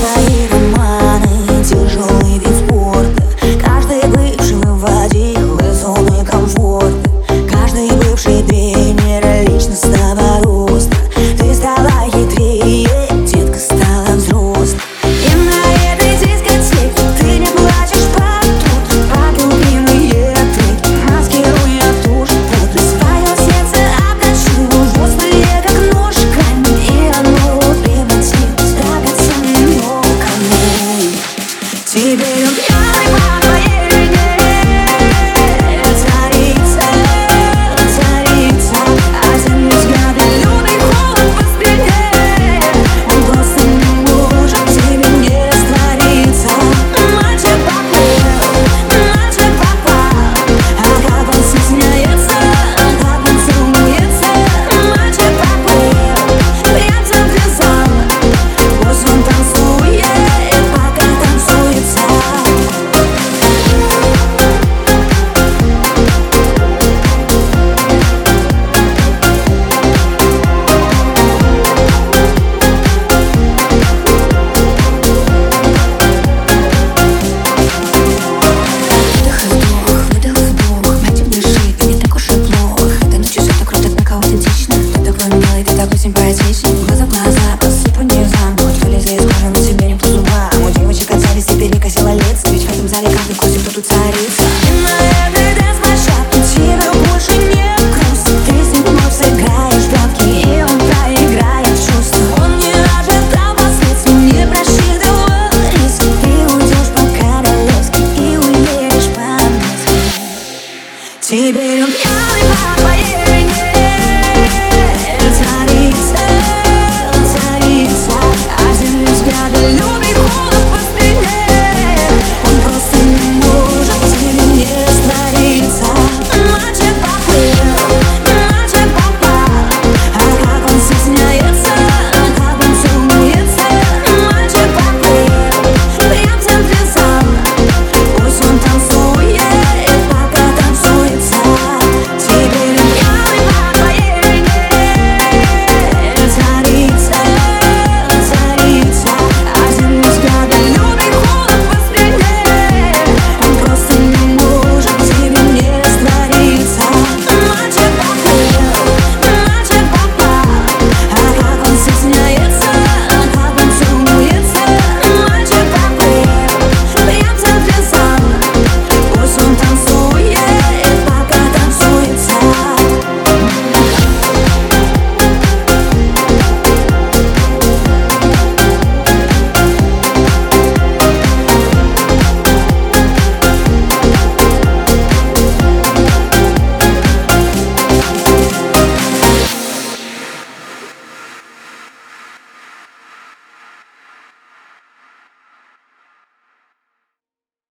right Так допустим, поэтичнее Глаза в глаза, посыпу низом Хоть вылезли из кожи, но тебе никто зуба А у девочек от зависти перекосила лиц Ведь в этом зале каждый косит, тут царица. И на этой дэнс-площадке тебя больше не грустно Ты с ним вновь сыграешь И он проиграет чувства Он не ожидал последствий, не просчитывал риск. Ты уйдешь по-королевски и уедешь по-английски Теперь он пьяный